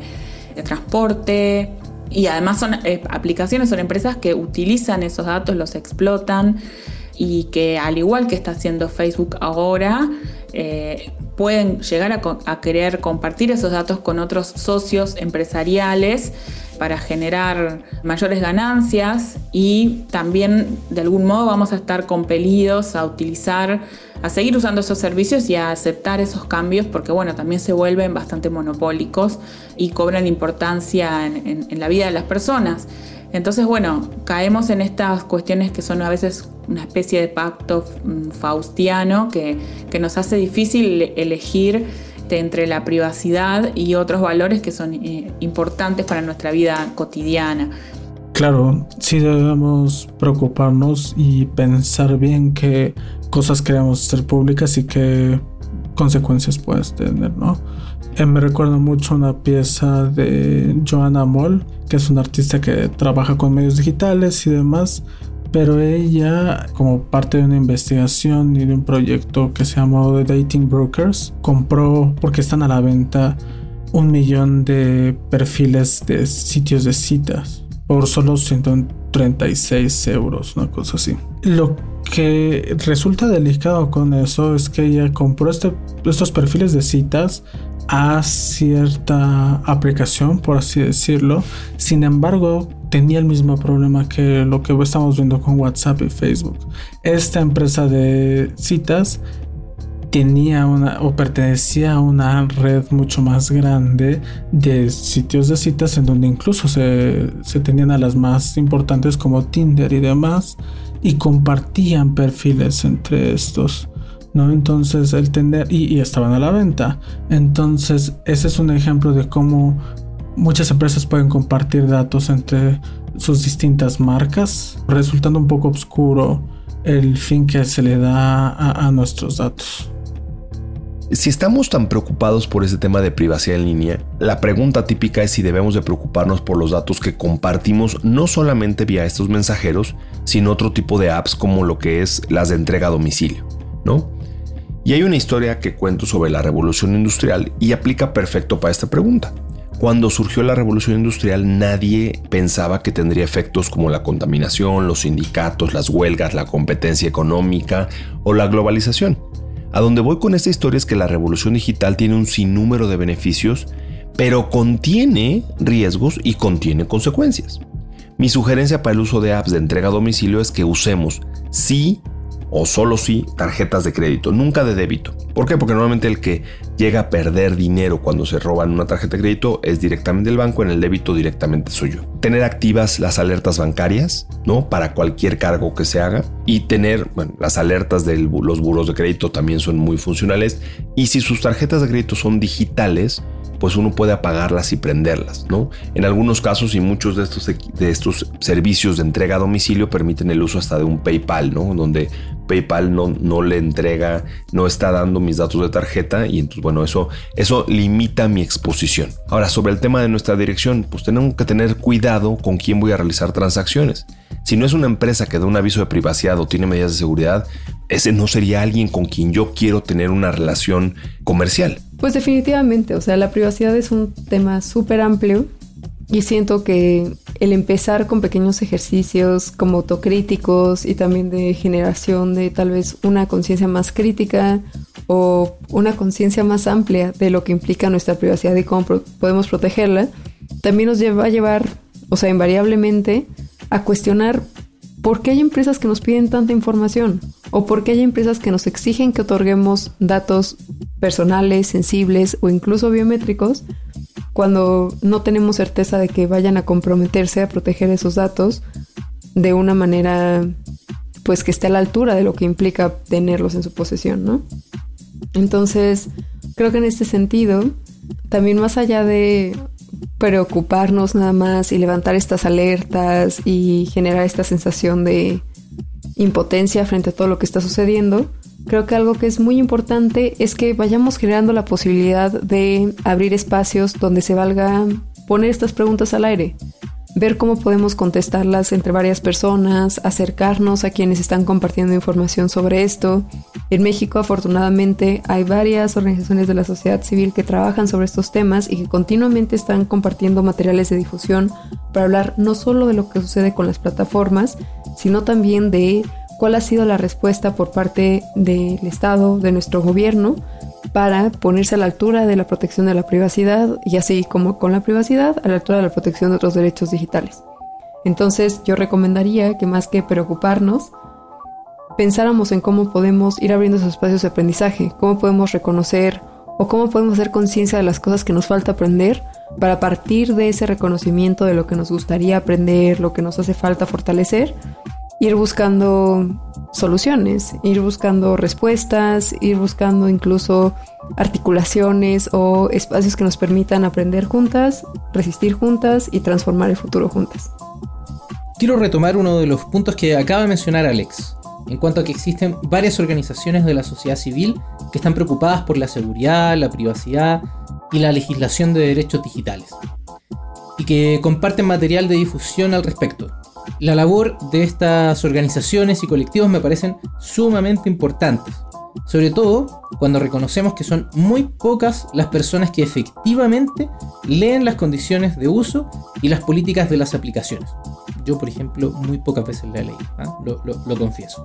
transporte. Y además son eh, aplicaciones, son empresas que utilizan esos datos, los explotan y que al igual que está haciendo Facebook ahora, eh, pueden llegar a, a querer compartir esos datos con otros socios empresariales para generar mayores ganancias y también de algún modo vamos a estar compelidos a utilizar, a seguir usando esos servicios y a aceptar esos cambios porque bueno, también se vuelven bastante monopólicos y cobran importancia en, la vida de las personas. Entonces, bueno, caemos en estas cuestiones que son a veces una especie de pacto mm, faustiano que, que nos hace difícil elegir entre la privacidad y otros valores que son eh, importantes para nuestra vida cotidiana. Claro, sí debemos preocuparnos y pensar bien qué cosas queremos hacer públicas y qué consecuencias puedes tener, ¿no? Eh, me recuerda mucho una pieza de Joanna Moll, que es una artista que trabaja con medios digitales y demás, pero ella, como parte de una investigación y de un proyecto que se llamó The Dating Brokers, compró, porque están a la venta, un millón de perfiles de sitios de citas por solo 136 euros, una cosa así. Lo que resulta delicado con eso es que ella compró este, estos perfiles de citas a cierta aplicación, por así decirlo. Sin embargo, tenía el mismo problema que lo que estamos viendo con WhatsApp y Facebook. Esta empresa de citas tenía una o pertenecía a una red mucho más grande de sitios de citas en donde incluso se, se tenían a las más importantes como Tinder y demás y compartían perfiles entre estos. ¿No? Entonces el tener y, estaban a la venta. Entonces ese es un ejemplo de cómo muchas empresas pueden compartir datos entre sus distintas marcas, resultando un poco oscuro el fin que se le da a, a nuestros datos. Si estamos tan preocupados por ese tema de privacidad en línea, la pregunta típica es si debemos de preocuparnos por los datos que compartimos no solamente vía estos mensajeros, sino otro tipo de apps como lo que es las de entrega a domicilio, ¿no? Y hay una historia que cuento sobre la revolución industrial y aplica perfecto para esta pregunta. Cuando surgió la revolución industrial nadie pensaba que tendría efectos como la contaminación, los sindicatos, las huelgas, la competencia económica o la globalización. A donde voy con esta historia es que la revolución digital tiene un sinnúmero de beneficios, pero contiene riesgos y contiene consecuencias. Mi sugerencia para el uso de apps de entrega a domicilio es que usemos sí o solo sí tarjetas de crédito, nunca de débito. ¿Por qué? Porque normalmente el que llega a perder dinero cuando se roban una tarjeta de crédito es directamente del banco, en el débito directamente suyo. Tener activas las alertas bancarias, ¿no? Para cualquier cargo que se haga y tener, bueno, las alertas de los buros de crédito también son muy funcionales y si sus tarjetas de crédito son digitales, pues uno puede apagarlas y prenderlas, ¿no? En algunos casos y muchos de estos, de estos servicios de entrega a domicilio permiten el uso hasta de un PayPal, ¿no? Donde PayPal no, no le entrega, no está dando mis datos de tarjeta y entonces bueno, eso, eso limita mi exposición. Ahora, sobre el tema de nuestra dirección, pues tenemos que tener cuidado con quién voy a realizar transacciones. Si no es una empresa que da un aviso de privacidad o tiene medidas de seguridad, ese no sería alguien con quien yo quiero tener una relación comercial. Pues definitivamente, o sea, la privacidad es un tema súper amplio y siento que el empezar con pequeños ejercicios como autocríticos y también de generación de tal vez una conciencia más crítica o una conciencia más amplia de lo que implica nuestra privacidad y cómo podemos protegerla, también nos lleva a llevar, o sea, invariablemente, a cuestionar por qué hay empresas que nos piden tanta información o por qué hay empresas que nos exigen que otorguemos datos personales, sensibles o incluso biométricos cuando no tenemos certeza de que vayan a comprometerse a proteger esos datos de una manera pues que esté a la altura de lo que implica tenerlos en su posesión, ¿no? Entonces, creo que en este sentido, también más allá de preocuparnos nada más y levantar estas alertas y generar esta sensación de impotencia frente a todo lo que está sucediendo, creo que algo que es muy importante es que vayamos generando la posibilidad de abrir espacios donde se valga poner estas preguntas al aire, ver cómo podemos contestarlas entre varias personas, acercarnos a quienes están compartiendo información sobre esto. En México, afortunadamente, hay varias organizaciones de la sociedad civil que trabajan sobre estos temas y que continuamente están compartiendo materiales de difusión para hablar no solo de lo que sucede con las plataformas, sino también de cuál ha sido la respuesta por parte del Estado, de nuestro gobierno, para ponerse a la altura de la protección de la privacidad y así como con la privacidad, a la altura de la protección de otros derechos digitales. Entonces yo recomendaría que más que preocuparnos, pensáramos en cómo podemos ir abriendo esos espacios de aprendizaje, cómo podemos reconocer o cómo podemos hacer conciencia de las cosas que nos falta aprender para partir de ese reconocimiento de lo que nos gustaría aprender, lo que nos hace falta fortalecer, ir buscando soluciones, ir buscando respuestas, ir buscando incluso articulaciones o espacios que nos permitan aprender juntas, resistir juntas y transformar el futuro juntas. Quiero retomar uno de los puntos que acaba de mencionar Alex, en cuanto a que existen varias organizaciones de la sociedad civil que están preocupadas por la seguridad, la privacidad y la legislación de derechos digitales, y que comparten material de difusión al respecto. La labor de estas organizaciones y colectivos me parecen sumamente importantes, sobre todo cuando reconocemos que son muy pocas las personas que efectivamente leen las condiciones de uso y las políticas de las aplicaciones. Yo, por ejemplo, muy pocas veces la leí, ¿ah? lo, lo- lo confieso.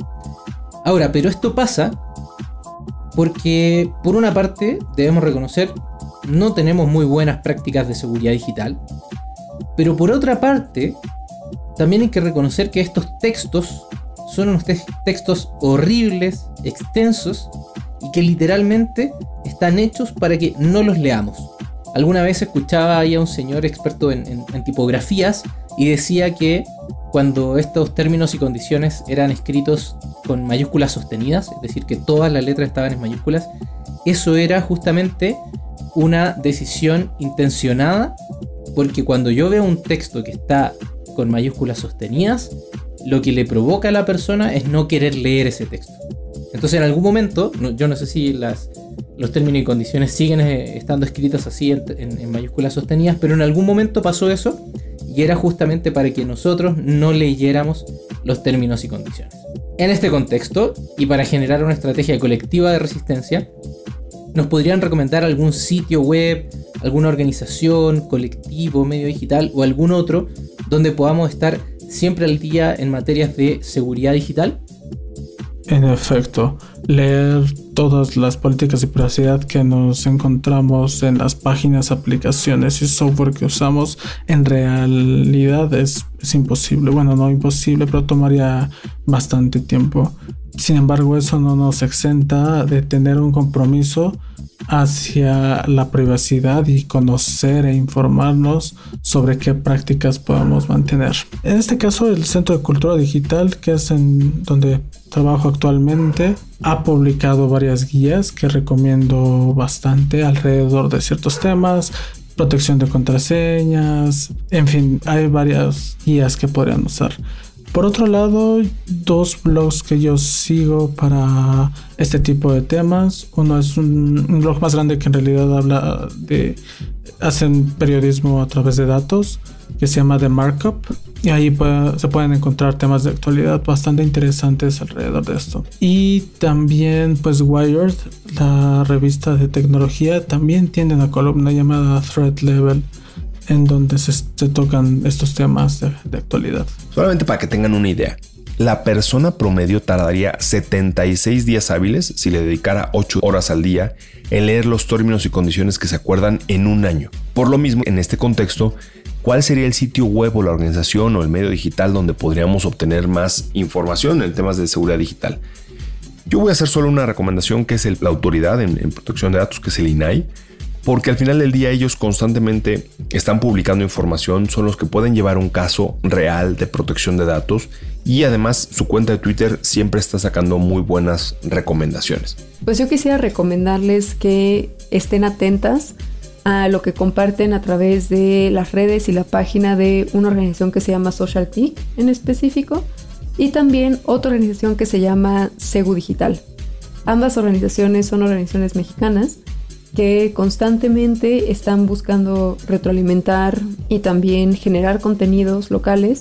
Ahora, pero esto pasa porque, por una parte, debemos reconocer, no tenemos muy buenas prácticas de seguridad digital, pero por otra parte, también hay que reconocer que estos textos son unos tex- textos horribles, extensos, y que literalmente están hechos para que no los leamos. Alguna vez escuchaba ahí a un señor experto en- en tipografías y decía que cuando estos términos y condiciones eran escritos con mayúsculas sostenidas, es decir, que todas las letras estaban en mayúsculas, eso era justamente una decisión intencionada, porque cuando yo veo un texto que está con mayúsculas sostenidas, lo que le provoca a la persona es no querer leer ese texto. Entonces en algún momento, yo no sé si las, los términos y condiciones siguen eh, estando escritos así en mayúsculas sostenidas, pero en algún momento pasó eso y era justamente para que nosotros no leyéramos los términos y condiciones. En este contexto, y para generar una estrategia colectiva de resistencia, ¿nos podrían recomendar algún sitio web, alguna organización, colectivo, medio digital o algún otro donde podamos estar siempre al día en materias de seguridad digital? En efecto, leer todas las políticas de privacidad que nos encontramos en las páginas, aplicaciones y software que usamos, en realidad es, es imposible. Bueno, no imposible, pero tomaría bastante tiempo. Sin embargo, eso no nos exenta de tener un compromiso hacia la privacidad y conocer e informarnos sobre qué prácticas podemos mantener. En este caso, el Centro de Cultura Digital, que es en donde trabajo actualmente, ha publicado varias guías que recomiendo bastante alrededor de ciertos temas, protección de contraseñas, en fin, hay varias guías que podrían usar. Por otro lado, dos blogs que yo sigo para este tipo de temas. Uno es un, un blog más grande que en realidad habla de... hacen periodismo a través de datos, que se llama The Markup. Y ahí puede- se pueden encontrar temas de actualidad bastante interesantes alrededor de esto. Y también, pues Wired, la revista de tecnología, también tiene una columna llamada Threat Level, en donde se, tocan estos temas de- actualidad. Solamente para que tengan una idea. La persona promedio tardaría 76 días hábiles si le dedicara 8 horas al día en leer los términos y condiciones que se acuerdan en un año. Por lo mismo, en este contexto, ¿cuál sería el sitio web o la organización o el medio digital donde podríamos obtener más información en temas de seguridad digital? Yo voy a hacer solo una recomendación que es la autoridad en protección de datos, que es el INAI, porque al final del día ellos constantemente están publicando información, son los que pueden llevar un caso real de protección de datos y además su cuenta de Twitter siempre está sacando muy buenas recomendaciones. Pues yo quisiera recomendarles que estén atentas a lo que comparten a través de las redes y la página de una organización que se llama Social TIC en específico y también otra organización que se llama Segu Digital. Ambas organizaciones son organizaciones mexicanas que constantemente están buscando retroalimentar y también generar contenidos locales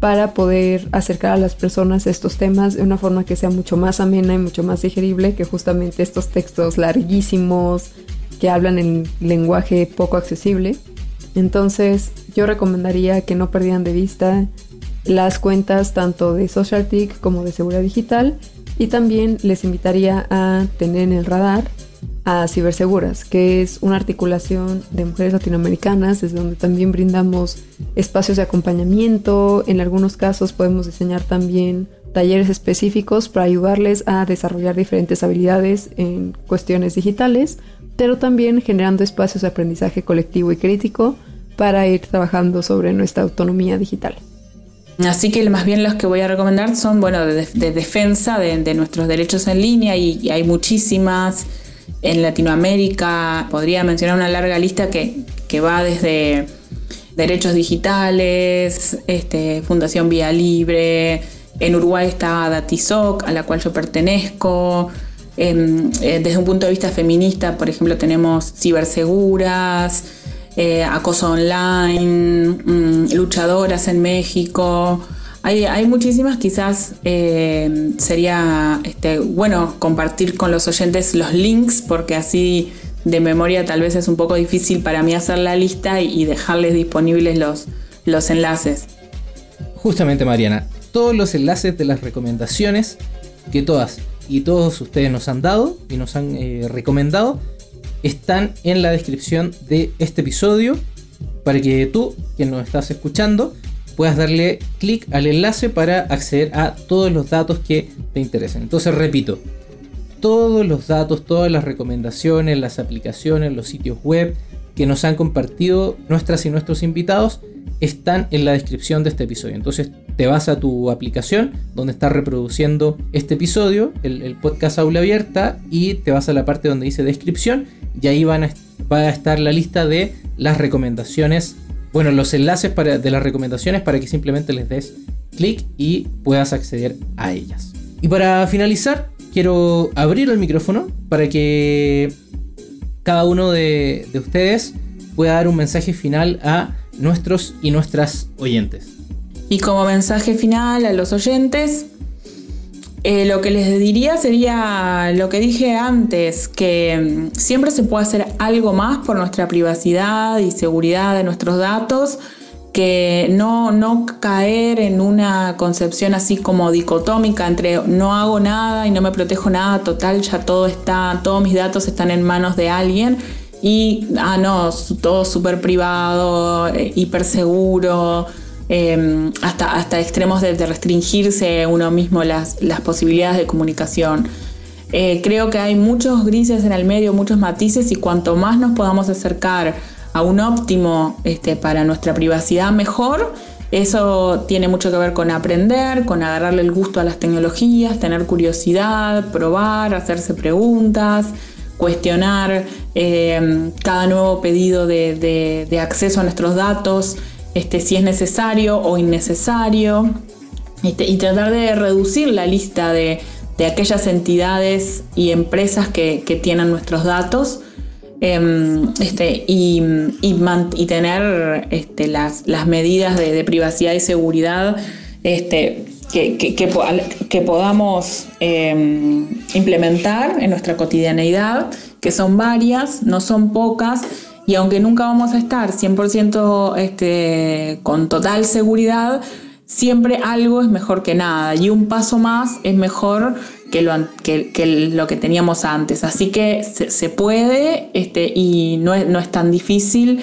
para poder acercar a las personas estos temas de una forma que sea mucho más amena y mucho más digerible que justamente estos textos larguísimos que hablan en lenguaje poco accesible. Entonces yo recomendaría que no perdieran de vista las cuentas tanto de SocialTIC como de Seguridad Digital y también les invitaría a tener en el radar a Ciberseguras, que es una articulación de mujeres latinoamericanas, desde donde también brindamos espacios de acompañamiento. En algunos casos podemos diseñar también talleres específicos para ayudarles a desarrollar diferentes habilidades en cuestiones digitales, pero también generando espacios de aprendizaje colectivo y crítico para ir trabajando sobre nuestra autonomía digital. Así que más bien los que voy a recomendar son, bueno, de, de defensa de, nuestros derechos en línea y hay muchísimas. En Latinoamérica podría mencionar una larga lista que, que va desde derechos digitales, este, Fundación Vía Libre, en Uruguay está Datisoc, a la cual yo pertenezco. Eh, desde un punto de vista feminista, por ejemplo, tenemos Ciberseguras, eh, Acoso Online, mm, Luchadoras en México. Hay, muchísimas, quizás eh, sería este, bueno compartir con los oyentes los links, porque así de memoria tal vez es un poco difícil para mí hacer la lista y, y dejarles disponibles los, los enlaces. Justamente Mariana, todos los enlaces de las recomendaciones que todas y todos ustedes nos han dado y nos han eh, recomendado están en la descripción de este episodio para que tú, quien nos estás escuchando, puedas darle clic al enlace para acceder a todos los datos que te interesen. Entonces repito, todos los datos, todas las recomendaciones, las aplicaciones, los sitios web que nos han compartido nuestras y nuestros invitados están en la descripción de este episodio. Entonces te vas a tu aplicación donde está reproduciendo este episodio, el, podcast Aula Abierta, y te vas a la parte donde dice descripción y ahí van va a estar la lista de las recomendaciones, bueno, los enlaces de las recomendaciones para que simplemente les des clic y puedas acceder a ellas. Y para finalizar, quiero abrir el micrófono para que cada uno de ustedes pueda dar un mensaje final a nuestros y nuestras oyentes. Y como mensaje final a los oyentes, eh, lo que les diría sería lo que dije antes, que mm, siempre se puede hacer algo más por nuestra privacidad y seguridad de nuestros datos, que no, no caer en una concepción así como dicotómica entre no hago nada y no me protejo nada, total, ya todo está, todos mis datos están en manos de alguien y, ah, no, todo súper privado, eh, hiper seguro, eh, hasta, hasta extremos de, restringirse uno mismo las, las posibilidades de comunicación. Eh, creo que hay muchos grises en el medio, muchos matices y cuanto más nos podamos acercar a un óptimo este, para nuestra privacidad mejor, eso tiene mucho que ver con aprender, con agarrarle el gusto a las tecnologías, tener curiosidad, probar, hacerse preguntas, cuestionar eh, cada nuevo pedido de, de acceso a nuestros datos este, si es necesario o innecesario. este, y tratar de reducir la lista de, de aquellas entidades y empresas que, que tienen nuestros datos em, este, y, y, tener este, las, las, medidas de, privacidad y seguridad este, que, que, que, podamos eh, implementar en nuestra cotidianeidad, que son varias, no son pocas, y aunque nunca vamos a estar 100% este, con total seguridad, siempre algo es mejor que nada y un paso más es mejor que lo que, lo que teníamos antes. Así que se, se puede este, y no es, no es, tan difícil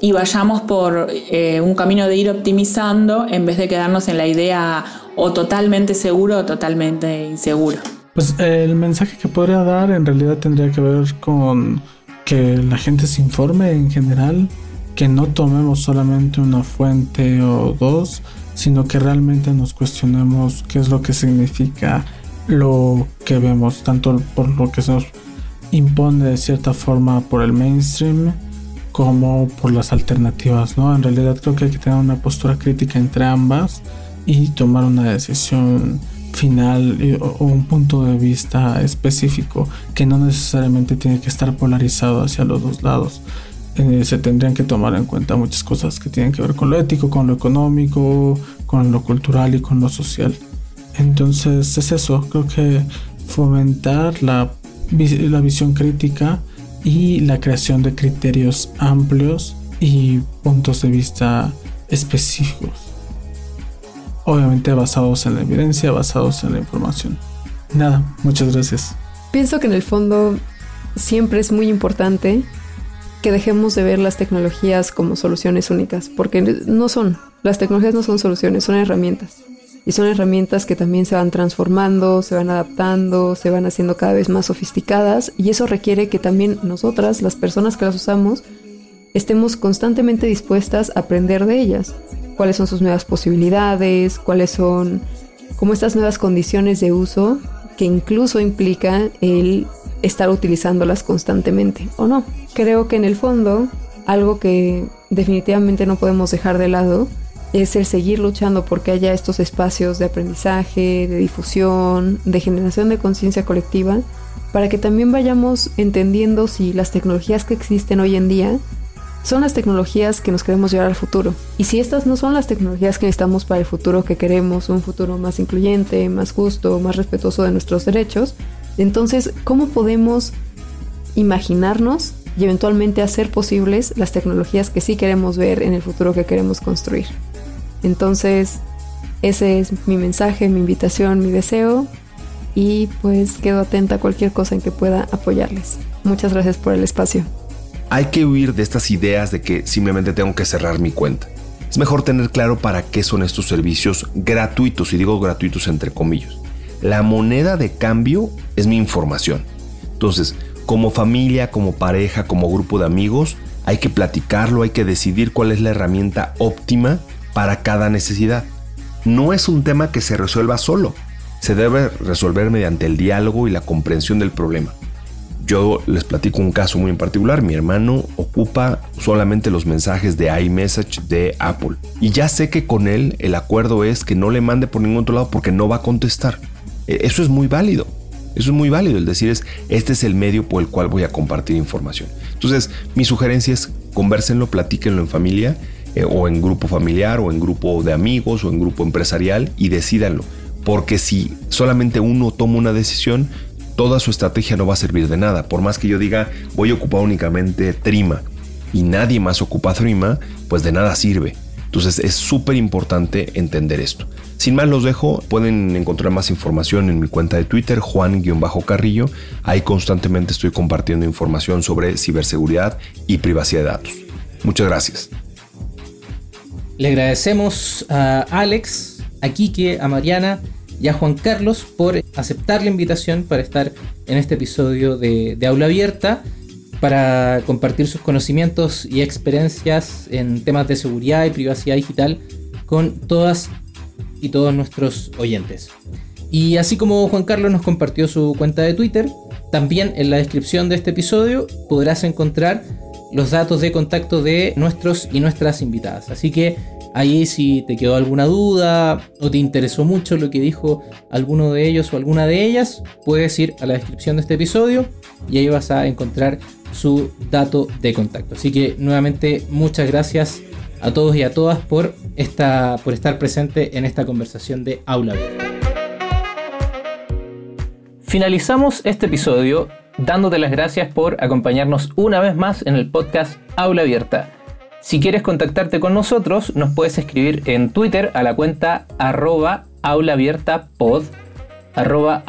y vayamos por eh, un camino de ir optimizando en vez de quedarnos en la idea o totalmente seguro o totalmente inseguro. Pues el mensaje que podría dar en realidad tendría que ver con que la gente se informe en general, que no tomemos solamente una fuente o dos, sino que realmente nos cuestionemos qué es lo que significa lo que vemos, tanto por lo que se nos impone de cierta forma por el mainstream como por las alternativas, ¿no? En realidad creo que hay que tener una postura crítica entre ambas y tomar una decisión final o un punto de vista específico que no necesariamente tiene que estar polarizado hacia los dos lados. Eh, se tendrían que tomar en cuenta muchas cosas que tienen que ver con lo ético, con lo económico, con lo cultural y con lo social. Entonces es eso, creo que fomentar la, la visión crítica y la creación de criterios amplios y puntos de vista específicos. Obviamente basados en la evidencia, basados en la información. Nada, muchas gracias. Pienso que en el fondo siempre es muy importante que dejemos de ver las tecnologías como soluciones únicas, porque no son. Las tecnologías no son soluciones, son herramientas. Y son herramientas que también se van transformando, se van adaptando, se van haciendo cada vez más sofisticadas y eso requiere que también nosotras, las personas que las usamos, estemos constantemente dispuestas a aprender de ellas. Cuáles son sus nuevas posibilidades, cuáles son como estas nuevas condiciones de uso que incluso implica el estar utilizándolas constantemente o no. Creo que en el fondo algo que definitivamente no podemos dejar de lado es el seguir luchando porque haya estos espacios de aprendizaje, de difusión, de generación de conciencia colectiva, para que también vayamos entendiendo si las tecnologías que existen hoy en día son las tecnologías que nos queremos llevar al futuro. Y si estas no son las tecnologías que necesitamos para el futuro que queremos, un futuro más incluyente, más justo, más respetuoso de nuestros derechos, entonces, ¿cómo podemos imaginarnos y eventualmente hacer posibles las tecnologías que sí queremos ver en el futuro que queremos construir? Entonces, ese es mi mensaje, mi invitación, mi deseo y pues quedo atenta a cualquier cosa en que pueda apoyarles. Muchas gracias por el espacio. Hay que huir de estas ideas de que simplemente tengo que cerrar mi cuenta. Es mejor tener claro para qué son estos servicios gratuitos, y digo gratuitos entre comillas. La moneda de cambio es mi información. Entonces, como familia, como pareja, como grupo de amigos, hay que platicarlo, hay que decidir cuál es la herramienta óptima para cada necesidad. No es un tema que se resuelva solo, se debe resolver mediante el diálogo y la comprensión del problema. Yo les platico un caso muy en particular. Mi hermano ocupa solamente los mensajes de iMessage de Apple. Y ya sé que con él el acuerdo es que no le mande por ningún otro lado porque no va a contestar. E, eso es muy válido. Eso es muy válido. El decir es, este es el medio por el cual voy a compartir información. Entonces, mi sugerencia es conversenlo, platíquenlo en familia eh, o en grupo familiar o en grupo de amigos o en grupo empresarial y decídanlo. Porque si solamente uno toma una decisión, toda su estrategia no va a servir de nada. Por más que yo diga voy a ocupar únicamente Trima y nadie más ocupa Trima, pues de nada sirve. Entonces es súper importante entender esto. Sin más los dejo, pueden encontrar más información en mi cuenta de Twitter, Juan-Carrillo. Ahí constantemente estoy compartiendo información sobre ciberseguridad y privacidad de datos. Muchas gracias. Le agradecemos a Alex, a Quique, a Mariana y a Juan Carlos por aceptar la invitación para estar en este episodio de, de Aula Abierta para compartir sus conocimientos y experiencias en temas de seguridad y privacidad digital con todas y todos nuestros oyentes. Y así como Juan Carlos nos compartió su cuenta de Twitter, también en la descripción de este episodio podrás encontrar los datos de contacto de nuestros y nuestras invitadas. Así que Ahí si te quedó alguna duda o te interesó mucho lo que dijo alguno de ellos o alguna de ellas, puedes ir a la descripción de este episodio y ahí vas a encontrar su dato de contacto. Así que nuevamente muchas gracias a todos y a todas por, por estar presente en esta conversación de Aula Abierta. Finalizamos este episodio dándote las gracias por acompañarnos una vez más en el podcast Aula Abierta. Si quieres contactarte con nosotros, nos puedes escribir en Twitter a la cuenta arroba aulaabiertapod, arroba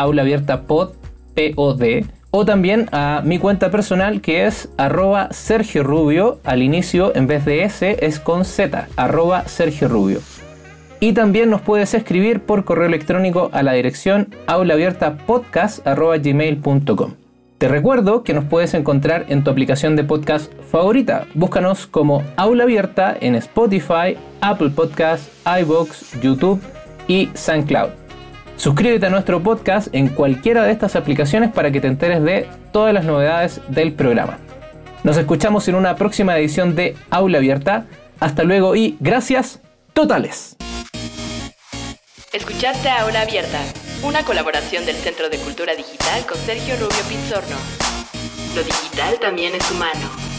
o también a mi cuenta personal que es arroba Sergio Rubio, al inicio en vez de S es con Z, arroba Sergio Rubio. Y también nos puedes escribir por correo electrónico a la dirección aulaabiertapodcast.gmail.com. Te recuerdo que nos puedes encontrar en tu aplicación de podcast favorita. Búscanos como Aula Abierta en Spotify, Apple Podcasts, iBox, YouTube y SoundCloud. Suscríbete a nuestro podcast en cualquiera de estas aplicaciones para que te enteres de todas las novedades del programa. Nos escuchamos en una próxima edición de Aula Abierta. Hasta luego y gracias totales. Escuchaste Aula Abierta, una colaboración del Centro de Cultura Digital con Sergio Rubio Pizzorno. Lo digital también es humano.